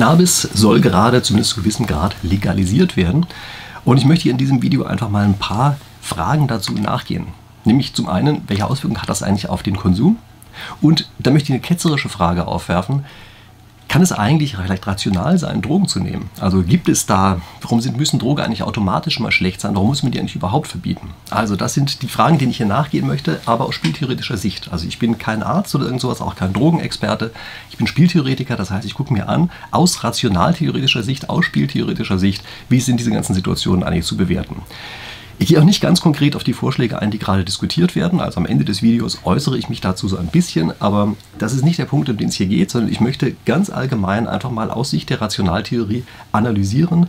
Cannabis soll gerade zumindest zu gewissem Grad legalisiert werden. Und ich möchte hier in diesem Video einfach mal ein paar Fragen dazu nachgehen. Nämlich zum einen, welche Auswirkungen hat das eigentlich auf den Konsum? Und da möchte ich eine ketzerische Frage aufwerfen. Kann es eigentlich vielleicht rational sein, Drogen zu nehmen? Also gibt es da, warum sind, müssen Drogen eigentlich automatisch mal schlecht sein? Warum muss man die eigentlich überhaupt verbieten? Also das sind die Fragen, denen ich hier nachgehen möchte, aber aus spieltheoretischer Sicht. Also ich bin kein Arzt oder irgend sowas, auch kein Drogenexperte. Ich bin Spieltheoretiker, das heißt, ich gucke mir an, aus rationaltheoretischer Sicht, aus spieltheoretischer Sicht, wie sind diese ganzen Situationen eigentlich zu bewerten. Ich gehe auch nicht ganz konkret auf die Vorschläge ein, die gerade diskutiert werden. Also am Ende des Videos äußere ich mich dazu so ein bisschen, aber das ist nicht der Punkt, um den es hier geht, sondern ich möchte ganz allgemein einfach mal aus Sicht der Rationaltheorie analysieren,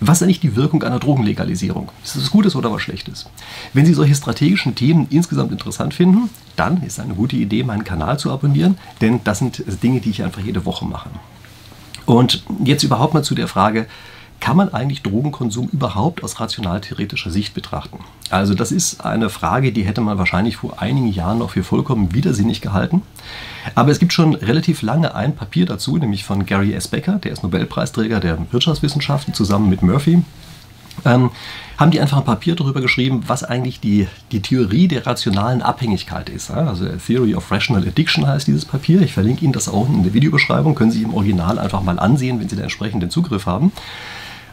was ist eigentlich die Wirkung einer Drogenlegalisierung? Ist das was Gutes oder was Schlechtes? Wenn Sie solche strategischen Themen insgesamt interessant finden, dann ist eine gute Idee, meinen Kanal zu abonnieren, denn das sind Dinge, die ich einfach jede Woche mache. Und jetzt überhaupt mal zu der Frage, kann man eigentlich Drogenkonsum überhaupt aus rationaltheoretischer Sicht betrachten? Also das ist eine Frage, die hätte man wahrscheinlich vor einigen Jahren noch für vollkommen widersinnig gehalten. Aber es gibt schon relativ lange ein Papier dazu, nämlich von Gary S. Becker, der ist Nobelpreisträger der Wirtschaftswissenschaften, zusammen mit Murphy. Ähm, haben die einfach ein Papier darüber geschrieben, was eigentlich die, die Theorie der rationalen Abhängigkeit ist. Also Theory of Rational Addiction heißt dieses Papier. Ich verlinke Ihnen das auch in der Videobeschreibung. Können Sie im Original einfach mal ansehen, wenn Sie den entsprechenden Zugriff haben.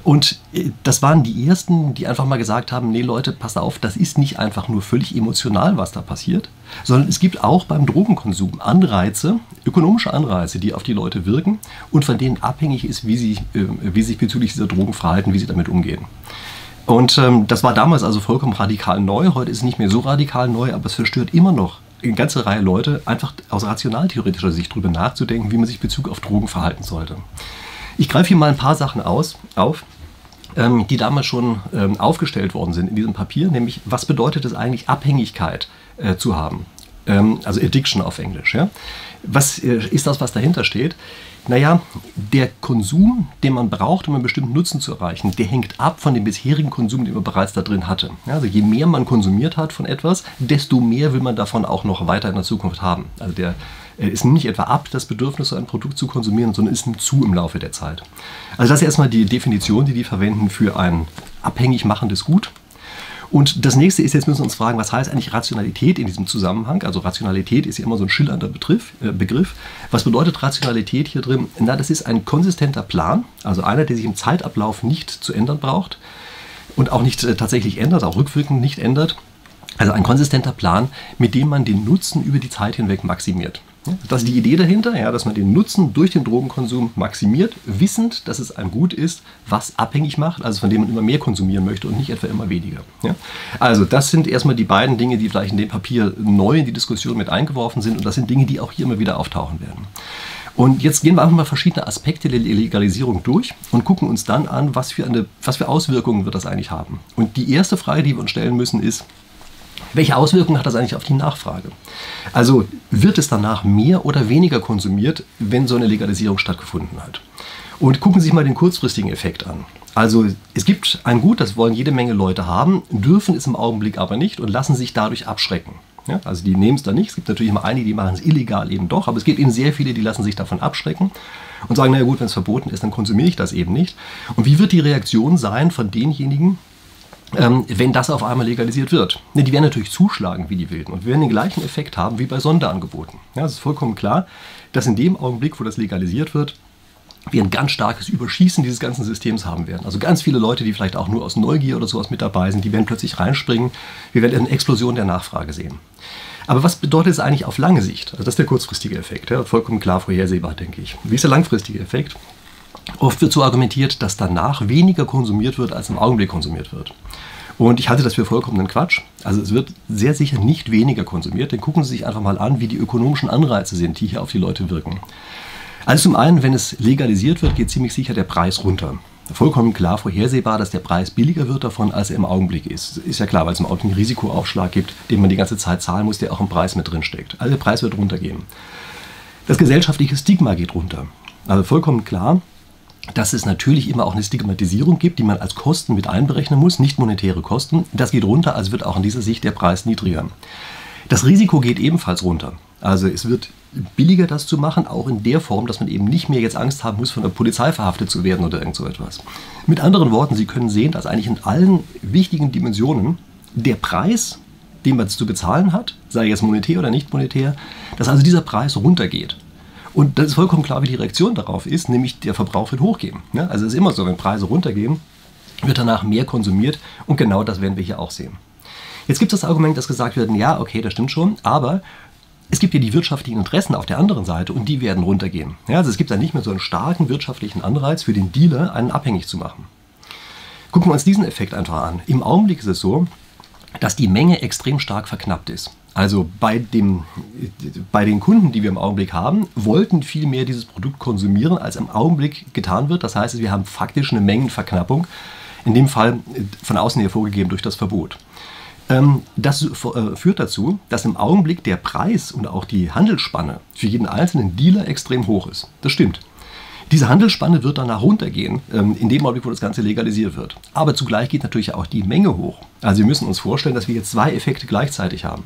Und äh, das waren die ersten, die einfach mal gesagt haben, nee Leute, passt auf, das ist nicht einfach nur völlig emotional, was da passiert, sondern es gibt auch beim Drogenkonsum Anreize, ökonomische Anreize, die auf die Leute wirken und von denen abhängig ist, wie sie, äh, wie sich bezüglich dieser Drogen verhalten, wie sie damit umgehen. Und ähm, das war damals also vollkommen radikal neu. Heute ist es nicht mehr so radikal neu, aber es verstört immer noch eine ganze Reihe Leute, einfach aus rationaltheoretischer Sicht darüber nachzudenken, wie man sich Bezug auf Drogen verhalten sollte. Ich greife hier mal ein paar Sachen aus, auf, ähm, die damals schon ähm, aufgestellt worden sind in diesem Papier, nämlich was bedeutet es eigentlich, Abhängigkeit äh, zu haben? Ähm, also Addiction auf Englisch. Ja? Was äh, ist das, was dahinter steht? Naja, der Konsum, den man braucht, um einen bestimmten Nutzen zu erreichen, der hängt ab von dem bisherigen Konsum, den man bereits da drin hatte. Also je mehr man konsumiert hat von etwas, desto mehr will man davon auch noch weiter in der Zukunft haben. Also der äh, ist nicht etwa ab, das Bedürfnis, so ein Produkt zu konsumieren, sondern ist zu im Laufe der Zeit. Also das ist erstmal die Definition, die die verwenden für ein abhängig machendes Gut. Und das nächste ist, jetzt müssen wir uns fragen, was heißt eigentlich Rationalität in diesem Zusammenhang? Also Rationalität ist ja immer so ein schillernder Begriff. Äh, Begriff. Was bedeutet Rationalität hier drin? Na, das ist ein konsistenter Plan, also einer, der sich im Zeitablauf nicht zu ändern braucht und auch nicht äh, tatsächlich ändert, auch rückwirkend nicht ändert. Also ein konsistenter Plan, mit dem man den Nutzen über die Zeit hinweg maximiert. Das ist die Idee dahinter, ja, dass man den Nutzen durch den Drogenkonsum maximiert, wissend, dass es ein Gut ist, was abhängig macht, also von dem man immer mehr konsumieren möchte und nicht etwa immer weniger. Ja. Also das sind erstmal die beiden Dinge, die vielleicht in dem Papier neu in die Diskussion mit eingeworfen sind und das sind Dinge, die auch hier immer wieder auftauchen werden. Und jetzt gehen wir einfach mal verschiedene Aspekte der Legalisierung durch und gucken uns dann an, was für, eine, was für Auswirkungen wird das eigentlich haben. Und die erste Frage, die wir uns stellen müssen, ist, welche Auswirkungen hat das eigentlich auf die Nachfrage? Also wird es danach mehr oder weniger konsumiert, wenn so eine Legalisierung stattgefunden hat? Und gucken Sie sich mal den kurzfristigen Effekt an. Also es gibt ein Gut, das wollen jede Menge Leute haben, dürfen es im Augenblick aber nicht und lassen sich dadurch abschrecken. Ja, also die nehmen es da nicht. Es gibt natürlich immer einige, die machen es illegal eben doch, aber es gibt eben sehr viele, die lassen sich davon abschrecken und sagen, naja gut, wenn es verboten ist, dann konsumiere ich das eben nicht. Und wie wird die Reaktion sein von denjenigen, ähm, wenn das auf einmal legalisiert wird. Ne, die werden natürlich zuschlagen wie die Wilden und wir werden den gleichen Effekt haben wie bei Sonderangeboten. Ja, es ist vollkommen klar, dass in dem Augenblick, wo das legalisiert wird, wir ein ganz starkes Überschießen dieses ganzen Systems haben werden. Also ganz viele Leute, die vielleicht auch nur aus Neugier oder sowas mit dabei sind, die werden plötzlich reinspringen. Wir werden eine Explosion der Nachfrage sehen. Aber was bedeutet es eigentlich auf lange Sicht? Also das ist der kurzfristige Effekt, ja, vollkommen klar vorhersehbar, denke ich. Wie ist der langfristige Effekt? Oft wird so argumentiert, dass danach weniger konsumiert wird, als im Augenblick konsumiert wird. Und ich halte das für vollkommenen Quatsch. Also es wird sehr sicher nicht weniger konsumiert, denn gucken Sie sich einfach mal an, wie die ökonomischen Anreize sind, die hier auf die Leute wirken. Also zum einen, wenn es legalisiert wird, geht ziemlich sicher der Preis runter. Vollkommen klar vorhersehbar, dass der Preis billiger wird davon, als er im Augenblick ist. Ist ja klar, weil es im Augenblick einen Risikoaufschlag gibt, den man die ganze Zeit zahlen muss, der auch im Preis mit drin steckt. Also der Preis wird runtergehen. Das gesellschaftliche Stigma geht runter. Also vollkommen klar, dass es natürlich immer auch eine Stigmatisierung gibt, die man als Kosten mit einberechnen muss, nicht monetäre Kosten. Das geht runter, also wird auch in dieser Sicht der Preis niedriger. Das Risiko geht ebenfalls runter. Also es wird billiger, das zu machen, auch in der Form, dass man eben nicht mehr jetzt Angst haben muss, von der Polizei verhaftet zu werden oder irgend so etwas. Mit anderen Worten, Sie können sehen, dass eigentlich in allen wichtigen Dimensionen der Preis, den man zu bezahlen hat, sei es monetär oder nicht monetär, dass also dieser Preis runtergeht. Und das ist vollkommen klar, wie die Reaktion darauf ist, nämlich der Verbrauch wird hochgehen. Also es ist immer so, wenn Preise runtergehen, wird danach mehr konsumiert und genau das werden wir hier auch sehen. Jetzt gibt es das Argument, dass gesagt wird, ja, okay, das stimmt schon, aber es gibt ja die wirtschaftlichen Interessen auf der anderen Seite und die werden runtergehen. Ja, also es gibt dann nicht mehr so einen starken wirtschaftlichen Anreiz für den Dealer, einen abhängig zu machen. Gucken wir uns diesen Effekt einfach an. Im Augenblick ist es so, dass die Menge extrem stark verknappt ist. Also bei, dem, bei den Kunden, die wir im Augenblick haben, wollten viel mehr dieses Produkt konsumieren, als im Augenblick getan wird. Das heißt, wir haben faktisch eine Mengenverknappung, in dem Fall von außen hervorgegeben durch das Verbot. Ähm, das äh, führt dazu, dass im Augenblick der Preis und auch die Handelsspanne für jeden einzelnen Dealer extrem hoch ist. Das stimmt. Diese Handelsspanne wird danach runtergehen, ähm, in dem Augenblick, wo das Ganze legalisiert wird. Aber zugleich geht natürlich auch die Menge hoch. Also wir müssen uns vorstellen, dass wir jetzt zwei Effekte gleichzeitig haben.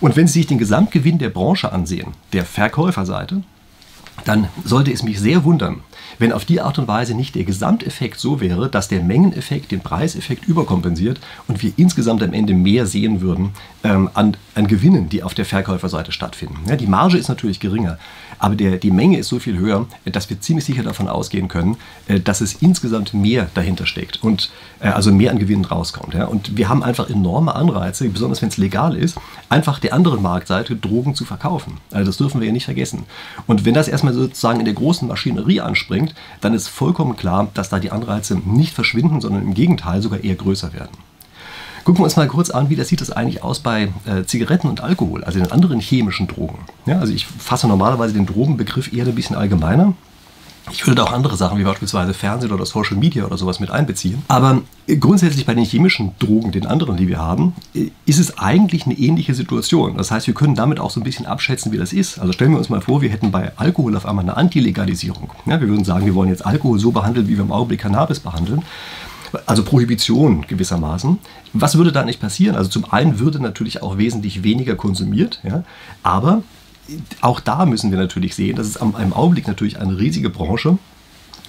Und wenn Sie sich den Gesamtgewinn der Branche ansehen, der Verkäuferseite, dann sollte es mich sehr wundern, wenn auf die Art und Weise nicht der Gesamteffekt so wäre, dass der Mengeneffekt den Preiseffekt überkompensiert und wir insgesamt am Ende mehr sehen würden ähm, an, an, Gewinnen, die auf der Verkäuferseite stattfinden. Ja, die Marge ist natürlich geringer, aber der, die Menge ist so viel höher, dass wir ziemlich sicher davon ausgehen können, äh, dass es insgesamt mehr dahinter steckt und äh, also mehr an Gewinnen rauskommt. Ja. Und wir haben einfach enorme Anreize, besonders wenn es legal ist, einfach der anderen Marktseite Drogen zu verkaufen. Also das dürfen wir ja nicht vergessen. Und wenn das erstmal sozusagen in der großen Maschinerie anspringt, dann ist vollkommen klar, dass da die Anreize nicht verschwinden, sondern im Gegenteil sogar eher größer werden. Gucken wir uns mal kurz an, wie das sieht das eigentlich aus bei äh, Zigaretten und Alkohol, also den anderen chemischen Drogen. Ja, also ich fasse normalerweise den Drogenbegriff eher ein bisschen allgemeiner. Ich würde auch andere Sachen wie beispielsweise Fernsehen oder Social Media oder sowas mit einbeziehen. Aber grundsätzlich bei den chemischen Drogen, den anderen, die wir haben, ist es eigentlich eine ähnliche Situation. Das heißt, wir können damit auch so ein bisschen abschätzen, wie das ist. Also stellen wir uns mal vor, wir hätten bei Alkohol auf einmal eine Antilegalisierung. Ja, wir würden sagen, wir wollen jetzt Alkohol so behandeln, wie wir im Augenblick Cannabis behandeln also Prohibition gewissermaßen. Was würde da nicht passieren? Also zum einen würde natürlich auch wesentlich weniger konsumiert, ja, aber auch da müssen wir natürlich sehen, das ist am, im Augenblick natürlich eine riesige Branche.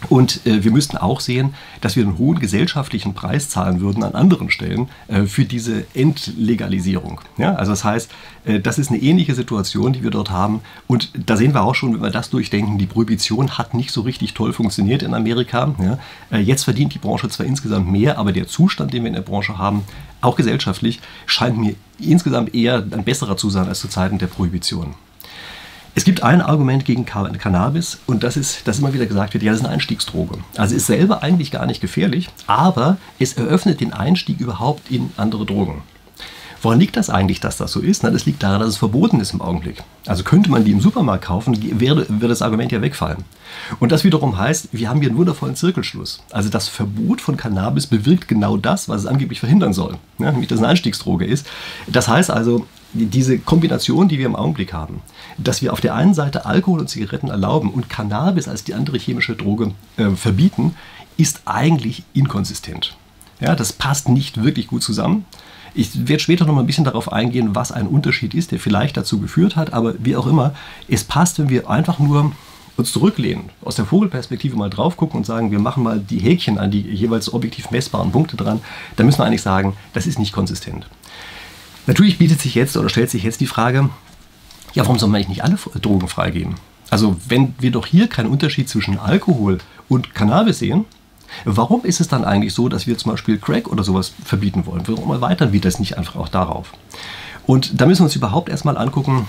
Und äh, wir müssten auch sehen, dass wir einen hohen gesellschaftlichen Preis zahlen würden an anderen Stellen äh, für diese Entlegalisierung. Ja? Also das heißt, äh, das ist eine ähnliche Situation, die wir dort haben. Und da sehen wir auch schon, wenn wir das durchdenken, die Prohibition hat nicht so richtig toll funktioniert in Amerika. Ja? Äh, jetzt verdient die Branche zwar insgesamt mehr, aber der Zustand, den wir in der Branche haben, auch gesellschaftlich, scheint mir insgesamt eher ein besserer zu sein als zu Zeiten der Prohibition. Es gibt ein Argument gegen Cannabis und das ist, dass immer wieder gesagt wird, ja, das ist eine Einstiegsdroge. Also ist selber eigentlich gar nicht gefährlich, aber es eröffnet den Einstieg überhaupt in andere Drogen. Woran liegt das eigentlich, dass das so ist? Na, das liegt daran, dass es verboten ist im Augenblick. Also könnte man die im Supermarkt kaufen, würde, würde das Argument ja wegfallen. Und das wiederum heißt, wir haben hier einen wundervollen Zirkelschluss. Also das Verbot von Cannabis bewirkt genau das, was es angeblich verhindern soll. Ja, nämlich, dass es eine Einstiegsdroge ist. Das heißt also, diese Kombination, die wir im Augenblick haben, dass wir auf der einen Seite Alkohol und Zigaretten erlauben und Cannabis als die andere chemische Droge äh, verbieten, ist eigentlich inkonsistent. Ja, das passt nicht wirklich gut zusammen. Ich werde später noch mal ein bisschen darauf eingehen, was ein Unterschied ist, der vielleicht dazu geführt hat, aber wie auch immer, es passt, wenn wir einfach nur uns zurücklehnen, aus der Vogelperspektive mal drauf gucken und sagen, wir machen mal die Häkchen an die jeweils objektiv messbaren Punkte dran, dann müssen wir eigentlich sagen, das ist nicht konsistent. Natürlich bietet sich jetzt oder stellt sich jetzt die Frage, ja, warum soll man eigentlich nicht alle Drogen freigeben? Also wenn wir doch hier keinen Unterschied zwischen Alkohol und Cannabis sehen, warum ist es dann eigentlich so, dass wir zum Beispiel Crack oder sowas verbieten wollen? Warum erweitern wir das nicht einfach auch darauf? Und da müssen wir uns überhaupt erstmal angucken,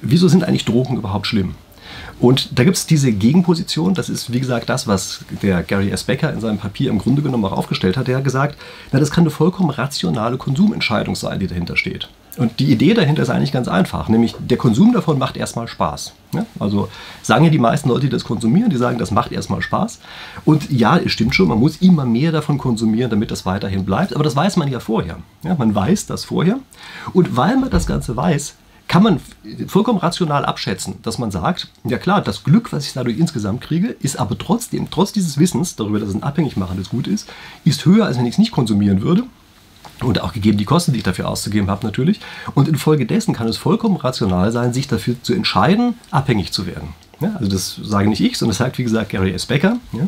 wieso sind eigentlich Drogen überhaupt schlimm? Und da gibt es diese Gegenposition, das ist wie gesagt das, was der Gary S. Becker in seinem Papier im Grunde genommen auch aufgestellt hat. Er hat gesagt, na, das kann eine vollkommen rationale Konsumentscheidung sein, die dahinter steht. Und die Idee dahinter ist eigentlich ganz einfach, nämlich der Konsum davon macht erstmal Spaß. Ja? Also sagen ja die meisten Leute, die das konsumieren, die sagen, das macht erstmal Spaß. Und ja, es stimmt schon, man muss immer mehr davon konsumieren, damit das weiterhin bleibt. Aber das weiß man ja vorher. Ja? Man weiß das vorher. Und weil man das Ganze weiß, kann man vollkommen rational abschätzen, dass man sagt, ja klar, das Glück, was ich dadurch insgesamt kriege, ist aber trotzdem, trotz dieses Wissens darüber, dass es ein abhängig machendes Gut ist, ist höher, als wenn ich es nicht konsumieren würde. und auch gegeben die Kosten, die ich dafür auszugeben habe natürlich. Und infolgedessen kann es vollkommen rational sein, sich dafür zu entscheiden, abhängig zu werden. Ja, also das sage nicht ich, sondern das sagt, wie gesagt, Gary S. Becker. Ja.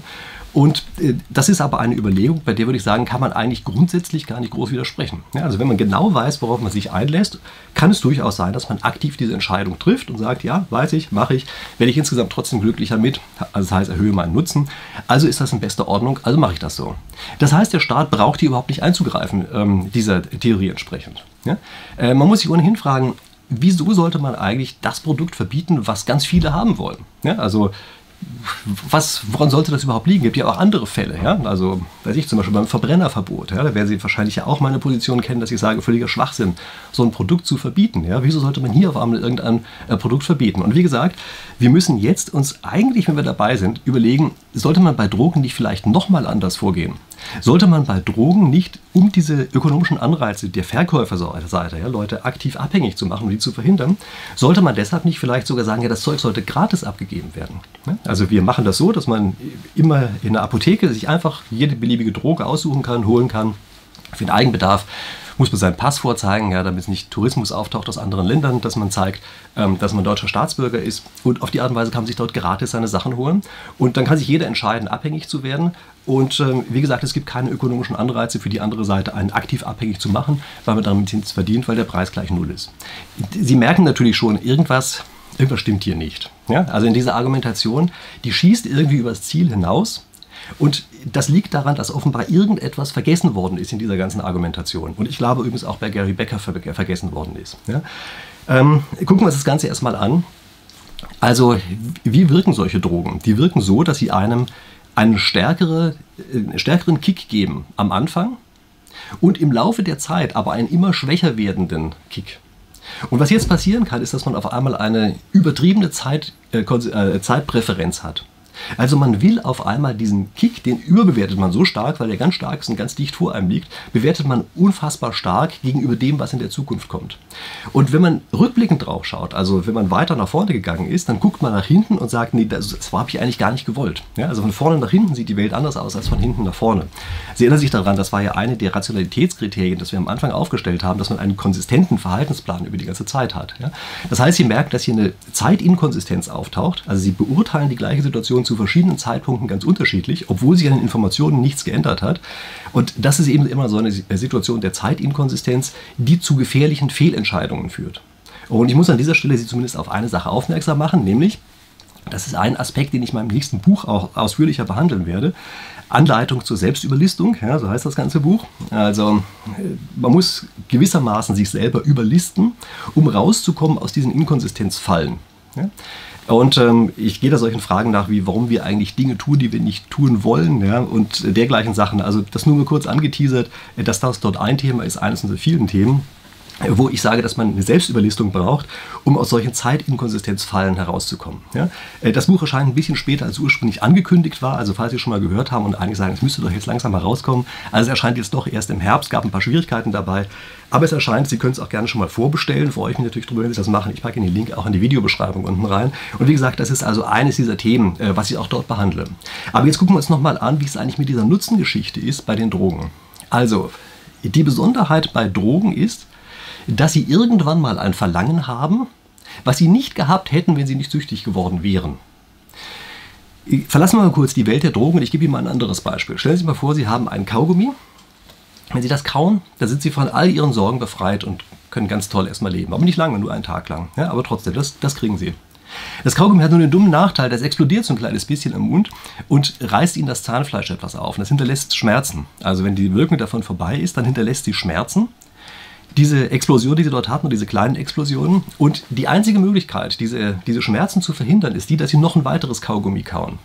Und äh, das ist aber eine Überlegung, bei der würde ich sagen, kann man eigentlich grundsätzlich gar nicht groß widersprechen. Ja, also wenn man genau weiß, worauf man sich einlässt, kann es durchaus sein, dass man aktiv diese Entscheidung trifft und sagt, ja, weiß ich, mache ich, werde ich insgesamt trotzdem glücklicher mit, also das heißt, erhöhe meinen Nutzen. Also ist das in bester Ordnung, also mache ich das so. Das heißt, der Staat braucht hier überhaupt nicht einzugreifen, ähm, dieser Theorie entsprechend. Ja? Äh, man muss sich ohnehin fragen, wieso sollte man eigentlich das Produkt verbieten, was ganz viele haben wollen? Ja, also was, woran sollte das überhaupt liegen? Es gibt ja auch andere Fälle. Ja? Also, weiß ich, zum Beispiel beim Verbrennerverbot. Ja? Da werden Sie wahrscheinlich ja auch meine Position kennen, dass ich sage, völliger Schwachsinn, so ein Produkt zu verbieten. Ja? Wieso sollte man hier auf einmal irgendein äh, Produkt verbieten? Und wie gesagt, wir müssen jetzt uns eigentlich, wenn wir dabei sind, überlegen, sollte man bei Drogen nicht vielleicht nochmal anders vorgehen? Sollte man bei Drogen nicht, um diese ökonomischen Anreize der Verkäuferseite, ja, Leute aktiv abhängig zu machen und die zu verhindern, sollte man deshalb nicht vielleicht sogar sagen, ja, das Zeug sollte gratis abgegeben werden? Also wir machen das so, dass man immer in der Apotheke sich einfach jede beliebige Droge aussuchen kann, holen kann für den Eigenbedarf muss man seinen Pass vorzeigen, ja, damit nicht Tourismus auftaucht aus anderen Ländern, dass man zeigt, ähm, dass man deutscher Staatsbürger ist. Und auf die Art und Weise kann man sich dort gratis seine Sachen holen. Und dann kann sich jeder entscheiden, abhängig zu werden. Und ähm, wie gesagt, es gibt keine ökonomischen Anreize für die andere Seite, einen aktiv abhängig zu machen, weil man damit nichts verdient, weil der Preis gleich null ist. Sie merken natürlich schon, irgendwas, irgendwas stimmt hier nicht. Ja? Also in dieser Argumentation, die schießt irgendwie übers Ziel hinaus. Und das liegt daran, dass offenbar irgendetwas vergessen worden ist in dieser ganzen Argumentation. Und ich glaube übrigens auch bei Gary Becker vergessen worden ist. Ja? Ähm, gucken wir uns das Ganze erstmal an. Also, wie wirken solche Drogen? Die wirken so, dass sie einem einen stärkere, äh, stärkeren Kick geben am Anfang und im Laufe der Zeit aber einen immer schwächer werdenden Kick. Und was jetzt passieren kann, ist, dass man auf einmal eine übertriebene Zeit, äh, äh Zeitpräferenz hat. Also man will auf einmal diesen Kick, den überbewertet man so stark, weil der ganz stark ist und ganz dicht vor einem liegt, bewertet man unfassbar stark gegenüber dem, was in der Zukunft kommt. Und wenn man rückblickend drauf schaut, also wenn man weiter nach vorne gegangen ist, dann guckt man nach hinten und sagt, nee, das, das habe ich eigentlich gar nicht gewollt. Ja, also von vorne nach hinten sieht die Welt anders aus als von hinten nach vorne. Sie erinnern sich daran, das war ja eine der Rationalitätskriterien, das wir am Anfang aufgestellt haben, dass man einen konsistenten Verhaltensplan über die ganze Zeit hat. Ja? Das heißt, Sie merken, dass hier eine Zeitinkonsistenz auftaucht. Also Sie beurteilen die gleiche Situation zu verschiedenen Zeitpunkten ganz unterschiedlich, obwohl sich an den Informationen nichts geändert hat. Und das ist eben immer so eine Situation der Zeitinkonsistenz, die zu gefährlichen Fehlentscheidungen führt. Und ich muss an dieser Stelle Sie zumindest auf eine Sache aufmerksam machen, nämlich, das ist ein Aspekt, den ich in meinem nächsten Buch auch ausführlicher behandeln werde. Anleitung zur Selbstüberlistung, ja, so heißt das ganze Buch. Also man muss gewissermaßen sich selber überlisten, um rauszukommen aus diesen Inkonsistenzfallen. Ja. Und ähm, ich gehe da solchen Fragen nach, wie warum wir eigentlich Dinge tun, die wir nicht tun wollen, ja, und dergleichen Sachen. Also das nur mal kurz angeteasert, dass das dort ein Thema ist, eines unserer vielen Themen wo ich sage, dass man eine Selbstüberlistung braucht, um aus solchen Zeitinkonsistenzfallen herauszukommen. Ja? Äh, das Buch erscheint ein bisschen später, als ursprünglich angekündigt war. Also falls Sie schon mal gehört haben und einige sagen, es müsste doch jetzt langsam mal rauskommen. Also es erscheint jetzt doch erst im Herbst, gab ein paar Schwierigkeiten dabei. Aber es erscheint, Sie können es auch gerne schon mal vorbestellen. Freue ich mich natürlich darüber, wenn Sie das machen. Ich packe Ihnen den Link auch in die Videobeschreibung unten rein. Und wie gesagt, das ist also eines dieser Themen, äh, was ich auch dort behandle. Aber jetzt gucken wir uns nochmal an, wie es eigentlich mit dieser Nutzengeschichte ist bei den Drogen. Also, die Besonderheit bei Drogen ist, dass sie irgendwann mal ein Verlangen haben, was sie nicht gehabt hätten, wenn sie nicht süchtig geworden wären. Verlassen wir mal kurz die Welt der Drogen und ich gebe Ihnen mal ein anderes Beispiel. Stellen Sie sich mal vor, Sie haben einen Kaugummi. Wenn Sie das kauen, dann sind Sie von all Ihren Sorgen befreit und können ganz toll erstmal leben. Aber nicht lange, nur einen Tag lang. Ja, aber trotzdem, das, das kriegen Sie. Das Kaugummi hat nur den dummen Nachteil, das explodiert so ein kleines bisschen im Mund und reißt Ihnen das Zahnfleisch etwas auf. Und das hinterlässt Schmerzen. Also wenn die Wirkung davon vorbei ist, dann hinterlässt sie Schmerzen diese Explosion, die sie dort hatten, diese kleinen Explosionen. Und die einzige Möglichkeit, diese, diese Schmerzen zu verhindern, ist die, dass sie noch ein weiteres Kaugummi kauen.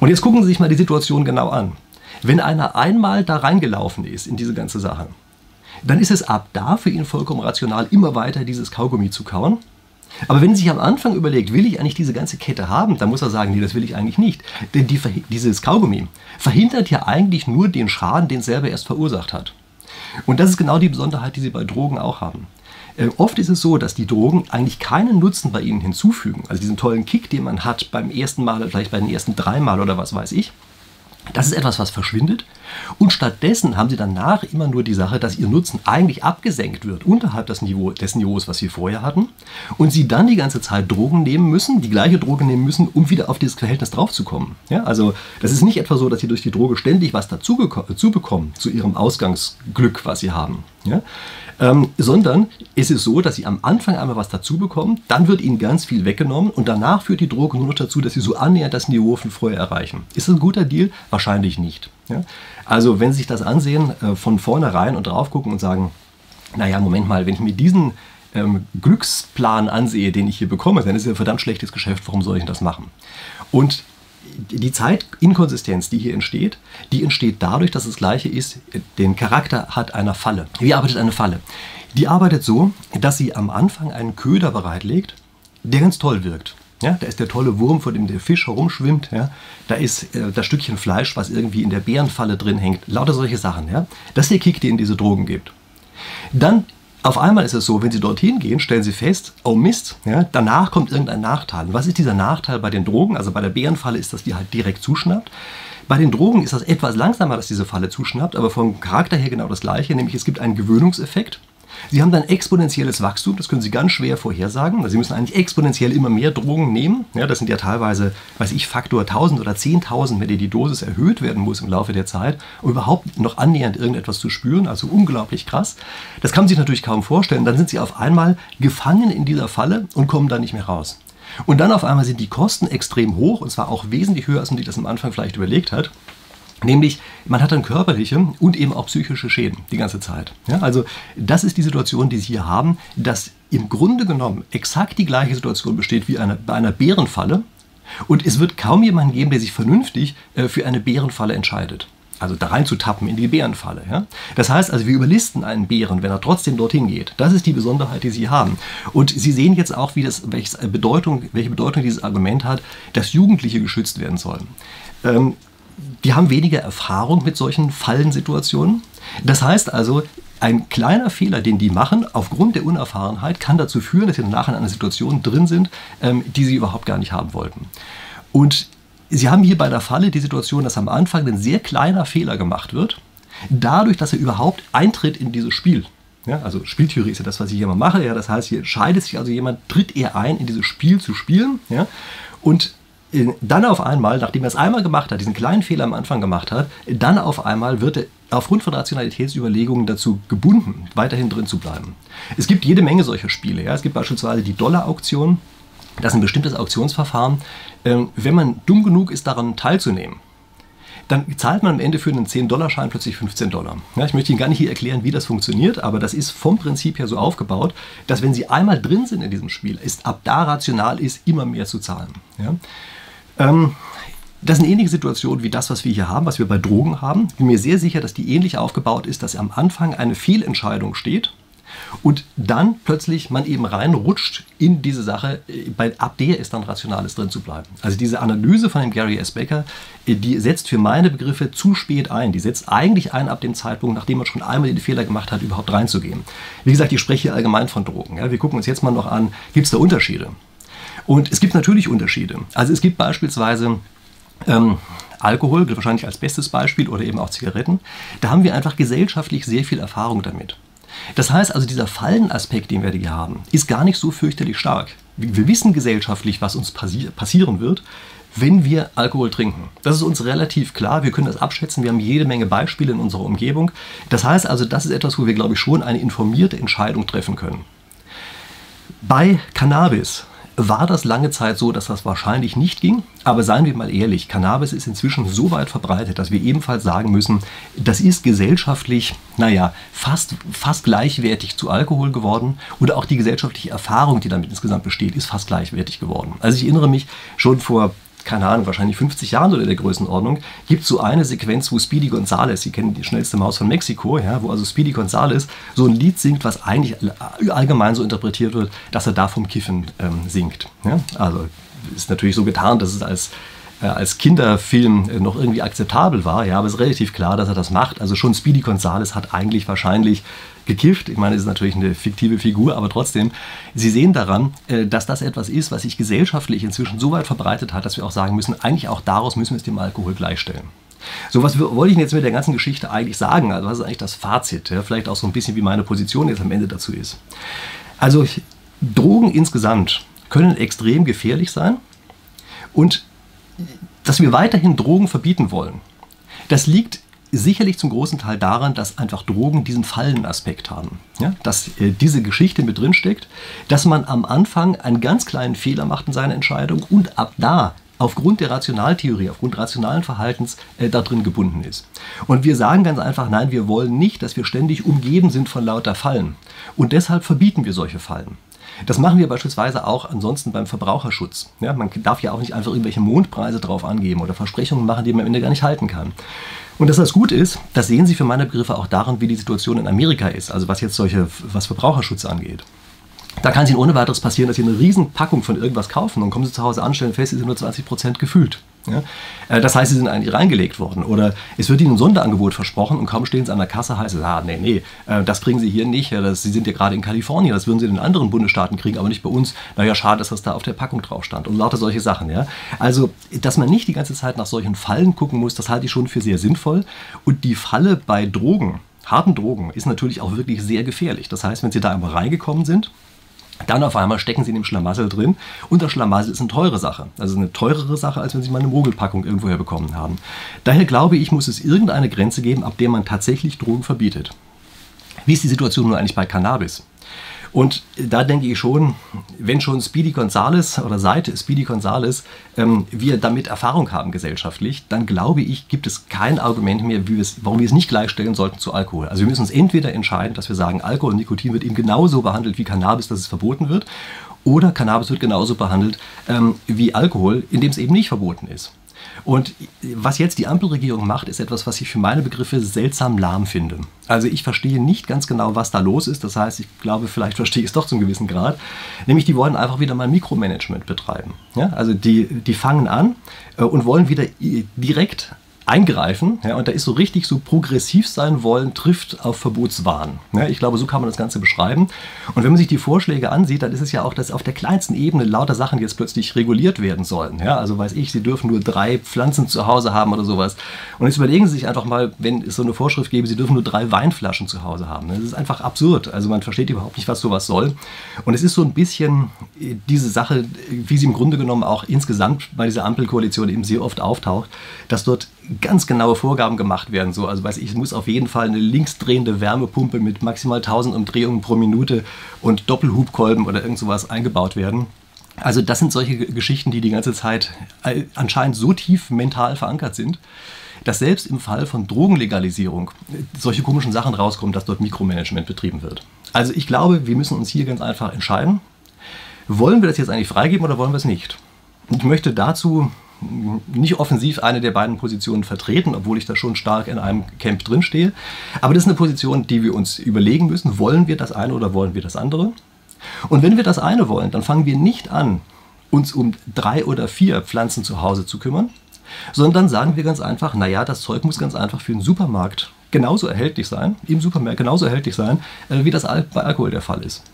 Und jetzt gucken Sie sich mal die Situation genau an. Wenn einer einmal da reingelaufen ist in diese ganze Sache, dann ist es ab da für ihn vollkommen rational, immer weiter dieses Kaugummi zu kauen. Aber wenn er sich am Anfang überlegt, will ich eigentlich diese ganze Kette haben, dann muss er sagen, nee, das will ich eigentlich nicht. Denn die, dieses Kaugummi verhindert ja eigentlich nur den Schaden, den es selber erst verursacht hat. Und das ist genau die Besonderheit, die Sie bei Drogen auch haben. Äh, oft ist es so, dass die Drogen eigentlich keinen Nutzen bei Ihnen hinzufügen. Also diesen tollen Kick, den man hat beim ersten Mal, vielleicht bei den ersten drei Mal oder was weiß ich. Das ist etwas, was verschwindet. Und stattdessen haben sie danach immer nur die Sache, dass ihr Nutzen eigentlich abgesenkt wird, unterhalb des, Niveau, des Niveaus, was sie vorher hatten. Und sie dann die ganze Zeit Drogen nehmen müssen, die gleiche Droge nehmen müssen, um wieder auf dieses Verhältnis draufzukommen. Ja, also das ist nicht etwa so, dass sie durch die Droge ständig was dazu bekommen, zu ihrem Ausgangsglück, was sie haben. Ja? Ähm, sondern es ist so, dass sie am Anfang einmal was dazu bekommen, dann wird ihnen ganz viel weggenommen und danach führt die Droge nur noch dazu, dass sie so annähernd das Niveau von vorher erreichen. Ist das ein guter Deal? Wahrscheinlich nicht. Ja? Also wenn Sie sich das ansehen, äh, von vornherein und drauf gucken und sagen, naja, Moment mal, wenn ich mir diesen ähm, Glücksplan ansehe, den ich hier bekomme, dann ist es ein verdammt schlechtes Geschäft, warum soll ich das machen? Und die Zeitinkonsistenz, die hier entsteht, die entsteht dadurch, dass das Gleiche ist, den Charakter hat einer Falle. Wie arbeitet eine Falle? Die arbeitet so, dass sie am Anfang einen Köder bereitlegt, der ganz toll wirkt. Ja, da ist der tolle Wurm, vor dem der Fisch herumschwimmt. Ja. Da ist äh, das Stückchen Fleisch, was irgendwie in der Bärenfalle drin hängt. Lauter solche Sachen. Ja. Das ist der Kick, den diese Drogen gibt. Dann auf einmal ist es so, wenn Sie dorthin gehen, stellen Sie fest, oh Mist, ja, danach kommt irgendein Nachteil. was ist dieser Nachteil bei den Drogen? Also bei der Bärenfalle ist, dass die halt direkt zuschnappt. Bei den Drogen ist das etwas langsamer, dass diese Falle zuschnappt, aber vom Charakter her genau das gleiche, nämlich es gibt einen Gewöhnungseffekt. Sie haben dann exponentielles Wachstum, das können Sie ganz schwer vorhersagen. Sie müssen eigentlich exponentiell immer mehr Drogen nehmen. Ja, das sind ja teilweise, weiß ich, Faktor 1000 oder 10.000, mit der die Dosis erhöht werden muss im Laufe der Zeit, um überhaupt noch annähernd irgendetwas zu spüren. Also unglaublich krass. Das kann man sich natürlich kaum vorstellen. Dann sind Sie auf einmal gefangen in dieser Falle und kommen da nicht mehr raus. Und dann auf einmal sind die Kosten extrem hoch und zwar auch wesentlich höher, als man sich das am Anfang vielleicht überlegt hat. Nämlich, man hat dann körperliche und eben auch psychische Schäden die ganze Zeit. Ja, also das ist die Situation, die Sie hier haben, dass im Grunde genommen exakt die gleiche Situation besteht wie eine, bei einer Bärenfalle. Und es wird kaum jemanden geben, der sich vernünftig äh, für eine Bärenfalle entscheidet. Also da rein zu tappen in die Bärenfalle. Ja? Das heißt also, wir überlisten einen Bären, wenn er trotzdem dorthin geht. Das ist die Besonderheit, die Sie haben. Und Sie sehen jetzt auch, wie das, welche, Bedeutung, welche Bedeutung dieses Argument hat, dass Jugendliche geschützt werden sollen. Ähm, die haben weniger Erfahrung mit solchen Fallensituationen. Das heißt also, ein kleiner Fehler, den die machen, aufgrund der Unerfahrenheit, kann dazu führen, dass sie danach in einer Situation drin sind, ähm, die sie überhaupt gar nicht haben wollten. Und sie haben hier bei der Falle die Situation, dass am Anfang ein sehr kleiner Fehler gemacht wird, dadurch, dass er überhaupt eintritt in dieses Spiel. Ja, also Spieltheorie ist ja das, was ich hier mal mache. Ja, das heißt, hier scheidet sich also jemand, tritt er ein, in dieses Spiel zu spielen. Ja, und dann auf einmal, nachdem er es einmal gemacht hat, diesen kleinen Fehler am Anfang gemacht hat, dann auf einmal wird er aufgrund von Rationalitätsüberlegungen dazu gebunden, weiterhin drin zu bleiben. Es gibt jede Menge solcher Spiele. Ja. Es gibt beispielsweise die Dollar-Auktion. Das ist ein bestimmtes Auktionsverfahren. Ähm, wenn man dumm genug ist, daran teilzunehmen, dann zahlt man am Ende für einen 10-Dollar-Schein plötzlich 15 Dollar. Ja, ich möchte Ihnen gar nicht hier erklären, wie das funktioniert, aber das ist vom Prinzip her so aufgebaut, dass wenn Sie einmal drin sind in diesem Spiel, ist ab da rational ist, immer mehr zu zahlen. Ja? Ähm, das ist eine ähnliche Situation wie das, was wir hier haben, was wir bei Drogen haben. Ich bin mir sehr sicher, dass die ähnlich aufgebaut ist, dass am Anfang eine Fehlentscheidung steht und dann plötzlich man eben reinrutscht in diese Sache, bei, ab der ist dann Rationales drin zu bleiben. Also diese Analyse von dem Gary S. Becker, die setzt für meine Begriffe zu spät ein. Die setzt eigentlich ein ab dem Zeitpunkt, nachdem man schon einmal den Fehler gemacht hat, überhaupt reinzugehen. Wie gesagt, ich spreche hier allgemein von Drogen. Ja, wir gucken uns jetzt mal noch an, gibt es da Unterschiede? Und es gibt natürlich Unterschiede. Also es gibt beispielsweise ähm, Alkohol, wahrscheinlich als bestes Beispiel, oder eben auch Zigaretten. Da haben wir einfach gesellschaftlich sehr viel Erfahrung damit. Das heißt also, dieser Fallenaspekt, den wir hier haben, ist gar nicht so fürchterlich stark. Wir wissen gesellschaftlich, was uns passi passieren wird, wenn wir Alkohol trinken. Das ist uns relativ klar, wir können das abschätzen, wir haben jede Menge Beispiele in unserer Umgebung. Das heißt also, das ist etwas, wo wir, glaube ich, schon eine informierte Entscheidung treffen können. Bei Cannabis war das lange Zeit so, dass das wahrscheinlich nicht ging. Aber seien wir mal ehrlich, Cannabis ist inzwischen so weit verbreitet, dass wir ebenfalls sagen müssen, das ist gesellschaftlich, naja, fast, fast gleichwertig zu Alkohol geworden. Und auch die gesellschaftliche Erfahrung, die damit insgesamt besteht, ist fast gleichwertig geworden. Also ich erinnere mich schon vor keine Ahnung, wahrscheinlich 50 Jahren oder der Größenordnung, gibt es so eine Sequenz, wo Speedy Gonzales, Sie kennen die schnellste Maus von Mexiko, ja, wo also Speedy Gonzales so ein Lied singt, was eigentlich allgemein so interpretiert wird, dass er da vom Kiffen ähm, singt. Ja? Also ist natürlich so getan, dass es als als Kinderfilm äh, noch irgendwie akzeptabel war, ja, aber es ist relativ klar, dass er das macht. Also schon Speedy Gonzales hat eigentlich wahrscheinlich gekifft. Ich meine, es ist natürlich eine fiktive Figur, aber trotzdem, Sie sehen daran, äh, dass das etwas ist, was sich gesellschaftlich inzwischen so weit verbreitet hat, dass wir auch sagen müssen, eigentlich auch daraus müssen wir es dem Alkohol gleichstellen. So, was wollte ich jetzt mit der ganzen Geschichte eigentlich sagen? Also, was ist eigentlich das Fazit? Ja, vielleicht auch so ein bisschen, wie meine Position jetzt am Ende dazu ist. Also, Drogen insgesamt können extrem gefährlich sein und dass wir weiterhin Drogen verbieten wollen, das liegt sicherlich zum großen Teil daran, dass einfach Drogen diesen Fallenaspekt haben. Ja? Dass äh, diese Geschichte mit drin steckt, dass man am Anfang einen ganz kleinen Fehler macht in seiner Entscheidung und ab da aufgrund der Rationaltheorie, aufgrund rationalen Verhaltens äh, da drin gebunden ist. Und wir sagen ganz einfach, nein, wir wollen nicht, dass wir ständig umgeben sind von lauter Fallen. Und deshalb verbieten wir solche Fallen. Das machen wir beispielsweise auch ansonsten beim Verbraucherschutz. Ja, man darf ja auch nicht einfach irgendwelche Mondpreise drauf angeben oder Versprechungen machen, die man am Ende gar nicht halten kann. Und dass das gut ist, das sehen Sie für meine Begriffe auch daran, wie die Situation in Amerika ist, also was jetzt solche, was Verbraucherschutz angeht. Da kann es Ihnen ohne weiteres passieren, dass Sie eine riesen Packung von irgendwas kaufen und kommen Sie zu Hause an, stellen fest, Sie sind nur 20% gefüllt. Ja? Äh, das heißt, sie sind eigentlich reingelegt worden. Oder es wird ihnen ein Sonderangebot versprochen und kaum stehen sie an der Kasse, heißt es, ah, nee, nee, äh, das kriegen sie hier nicht. Das, sie sind ja gerade in Kalifornien, das würden sie in den anderen Bundesstaaten kriegen, aber nicht bei uns. Naja, schade, dass das da auf der Packung drauf stand. Und lauter solche Sachen. Ja? Also, dass man nicht die ganze Zeit nach solchen Fallen gucken muss, das halte ich schon für sehr sinnvoll. Und die Falle bei Drogen, harten Drogen, ist natürlich auch wirklich sehr gefährlich. Das heißt, wenn sie da einmal reingekommen sind, dann auf einmal stecken sie in dem Schlamassel drin und das Schlamassel ist eine teure Sache. Also eine teurere Sache, als wenn sie mal eine Mogelpackung irgendwoher bekommen haben. Daher glaube ich, muss es irgendeine Grenze geben, ab der man tatsächlich Drogen verbietet. Wie ist die Situation nun eigentlich bei Cannabis? Und da denke ich schon, wenn schon Speedy Gonzales oder seit Speedy Gonzales ähm, wir damit Erfahrung haben gesellschaftlich, dann glaube ich, gibt es kein Argument mehr, warum wir es nicht gleichstellen sollten zu Alkohol. Also wir müssen uns entweder entscheiden, dass wir sagen, Alkohol und Nikotin wird eben genauso behandelt wie Cannabis, dass es verboten wird, oder Cannabis wird genauso behandelt ähm, wie Alkohol, indem es eben nicht verboten ist. Und was jetzt die Ampelregierung macht, ist etwas, was ich für meine Begriffe seltsam lahm finde. Also ich verstehe nicht ganz genau, was da los ist. Das heißt, ich glaube, vielleicht verstehe ich es doch zum gewissen Grad. Nämlich, die wollen einfach wieder mal Mikromanagement betreiben. Ja? Also die, die fangen an äh, und wollen wieder direkt eingreifen. Ja, und da ist so richtig so progressiv sein wollen, trifft auf Verbotswahn. Ja, ich glaube, so kann man das Ganze beschreiben. Und wenn man sich die Vorschläge ansieht, dann ist es ja auch, dass auf der kleinsten Ebene lauter Sachen jetzt plötzlich reguliert werden sollen. Ja, also weiß ich, sie dürfen nur drei Pflanzen zu Hause haben oder sowas. Und jetzt überlegen Sie sich einfach mal, wenn es so eine Vorschrift gäbe, Sie dürfen nur drei Weinflaschen zu Hause haben. Das ist einfach absurd. Also man versteht überhaupt nicht, was sowas soll. Und es ist so ein bisschen diese Sache, wie sie im Grunde genommen auch insgesamt bei dieser Ampelkoalition eben sehr oft auftaucht, dass dort ganz genaue Vorgaben gemacht werden. So, also weiß ich, es muss auf jeden Fall eine linksdrehende Wärmepumpe mit maximal 1000 Umdrehungen pro Minute und Doppelhubkolben oder irgend sowas eingebaut werden. Also das sind solche Geschichten, die die ganze Zeit äh, anscheinend so tief mental verankert sind, dass selbst im Fall von Drogenlegalisierung äh, solche komischen Sachen rauskommen, dass dort Mikromanagement betrieben wird. Also ich glaube, wir müssen uns hier ganz einfach entscheiden. Wollen wir das jetzt eigentlich freigeben oder wollen wir es nicht? Ich möchte dazu nicht offensiv eine der beiden Positionen vertreten, obwohl ich da schon stark in einem Camp drinstehe. Aber das ist eine Position, die wir uns überlegen müssen. Wollen wir das eine oder wollen wir das andere? Und wenn wir das eine wollen, dann fangen wir nicht an, uns um drei oder vier Pflanzen zu Hause zu kümmern, sondern dann sagen wir ganz einfach, naja, das Zeug muss ganz einfach für den Supermarkt genauso erhältlich sein, im Supermarkt genauso erhältlich sein, äh, wie das bei Alkohol der Fall ist.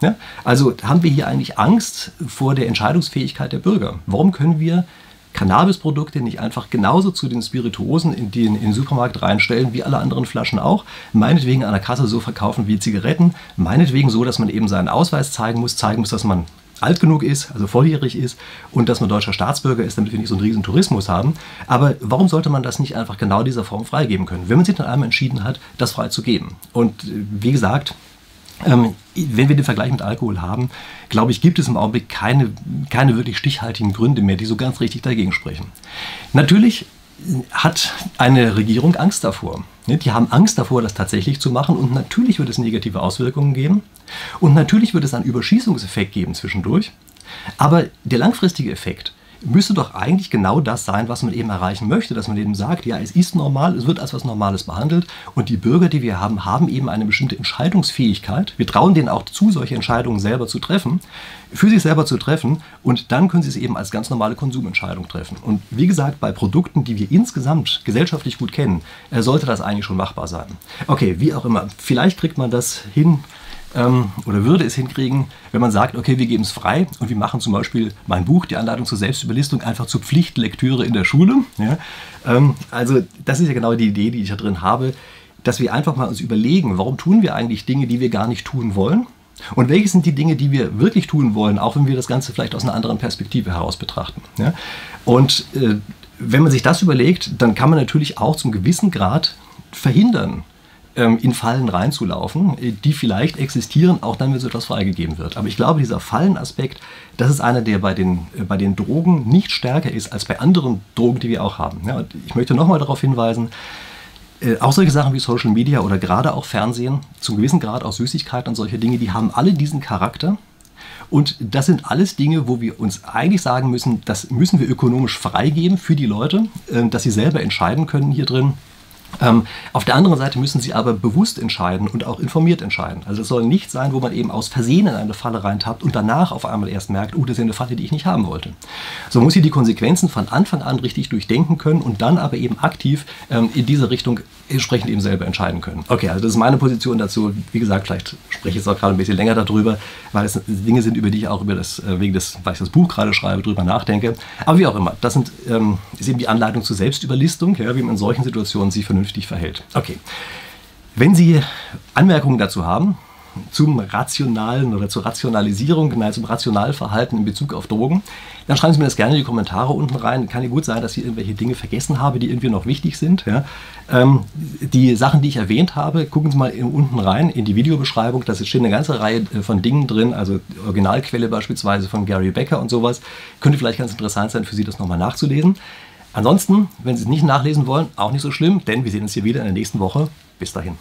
Also haben wir hier eigentlich Angst vor der Entscheidungsfähigkeit der Bürger. Warum können wir Cannabisprodukte nicht einfach genauso zu den Spirituosen in den, in den Supermarkt reinstellen, wie alle anderen Flaschen auch. Meinetwegen an der Kasse so verkaufen wie Zigaretten. Meinetwegen so, dass man eben seinen Ausweis zeigen muss, zeigen muss, dass man alt genug ist, also volljährig ist und dass man deutscher Staatsbürger ist, damit wir nicht so einen riesen Tourismus haben. Aber warum sollte man das nicht einfach genau dieser Form freigeben können, wenn man sich dann einmal entschieden hat, das freizugeben? Und äh, wie gesagt, ähm, wenn wir den Vergleich mit Alkohol haben, glaube ich, gibt es im Augenblick keine, keine wirklich stichhaltigen Gründe mehr, die so ganz richtig dagegen sprechen. Natürlich hat eine Regierung Angst davor. Die haben Angst davor, das tatsächlich zu machen und natürlich wird es negative Auswirkungen geben und natürlich wird es einen Überschießungseffekt geben zwischendurch. Aber der langfristige Effekt, müsste doch eigentlich genau das sein, was man eben erreichen möchte, dass man eben sagt, ja, es ist normal, es wird als was Normales behandelt und die Bürger, die wir haben, haben eben eine bestimmte Entscheidungsfähigkeit. Wir trauen denen auch zu, solche Entscheidungen selber zu treffen, für sich selber zu treffen und dann können sie es eben als ganz normale Konsumentscheidung treffen. Und wie gesagt, bei Produkten, die wir insgesamt gesellschaftlich gut kennen, äh, sollte das eigentlich schon machbar sein. Okay, wie auch immer, vielleicht kriegt man das hin, ähm, oder würde es hinkriegen, wenn man sagt, okay, wir geben es frei und wir machen zum Beispiel mein Buch, die Anleitung zur Selbstüberlistung, einfach zur Pflichtlektüre in der Schule. Ja? Ähm, also das ist ja genau die Idee, die ich da drin habe, dass wir einfach mal uns überlegen, warum tun wir eigentlich Dinge, die wir gar nicht tun wollen? Und welche sind die Dinge, die wir wirklich tun wollen, auch wenn wir das Ganze vielleicht aus einer anderen Perspektive heraus betrachten? Ja? Und äh, wenn man sich das überlegt, dann kann man natürlich auch zum gewissen Grad verhindern, in Fallen reinzulaufen, äh, die vielleicht existieren, auch dann, wenn so etwas freigegeben wird. Aber ich glaube, dieser Fallenaspekt, das ist einer, der bei den, äh, bei den Drogen nicht stärker ist als bei anderen Drogen, die wir auch haben. Ja, ich möchte nochmal darauf hinweisen, äh, auch solche Sachen wie Social Media oder gerade auch Fernsehen, zum gewissen Grad auch Süßigkeiten und solche Dinge, die haben alle diesen Charakter. Und das sind alles Dinge, wo wir uns eigentlich sagen müssen, das müssen wir ökonomisch freigeben für die Leute, dass sie selber entscheiden können hier drin ähm, auf der anderen Seite müssen sie aber bewusst entscheiden und auch informiert entscheiden. Also es soll nicht sein, wo man eben aus Versehen in eine Falle reintappt und danach auf einmal erst merkt, oh, das ist eine Falle, die ich nicht haben wollte. So muss sie die Konsequenzen von Anfang an richtig durchdenken können und dann aber eben aktiv ähm, in diese Richtung entsprechend eben selber entscheiden können. Okay, also das ist meine Position dazu. Wie gesagt, vielleicht spreche ich jetzt auch gerade ein bisschen länger darüber, weil es Dinge sind, über die ich auch über das, äh, wegen des, weil ich das Buch gerade schreibe, drüber nachdenke. Aber wie auch immer, das sind, ähm, ist eben die Anleitung zur Selbstüberlistung, ja, wie man in solchen Situationen sich vernünftig verhält. Okay. Wenn Sie Anmerkungen dazu haben, zum rationalen oder zur Rationalisierung, nein, zum Rationalverhalten in Bezug auf Drogen, dann schreiben Sie mir das gerne in die Kommentare unten rein. Kann ja gut sein, dass ich irgendwelche Dinge vergessen habe, die irgendwie noch wichtig sind. Ja. Ähm, die Sachen, die ich erwähnt habe, gucken Sie mal unten rein in die Videobeschreibung. Da steht eine ganze Reihe äh, von Dingen drin, also Originalquelle beispielsweise von Gary Becker und sowas. Könnte vielleicht ganz interessant sein für Sie, das nochmal nachzulesen. Ansonsten, wenn Sie es nicht nachlesen wollen, auch nicht so schlimm, denn wir sehen uns hier wieder in der nächsten Woche. Bis dahin.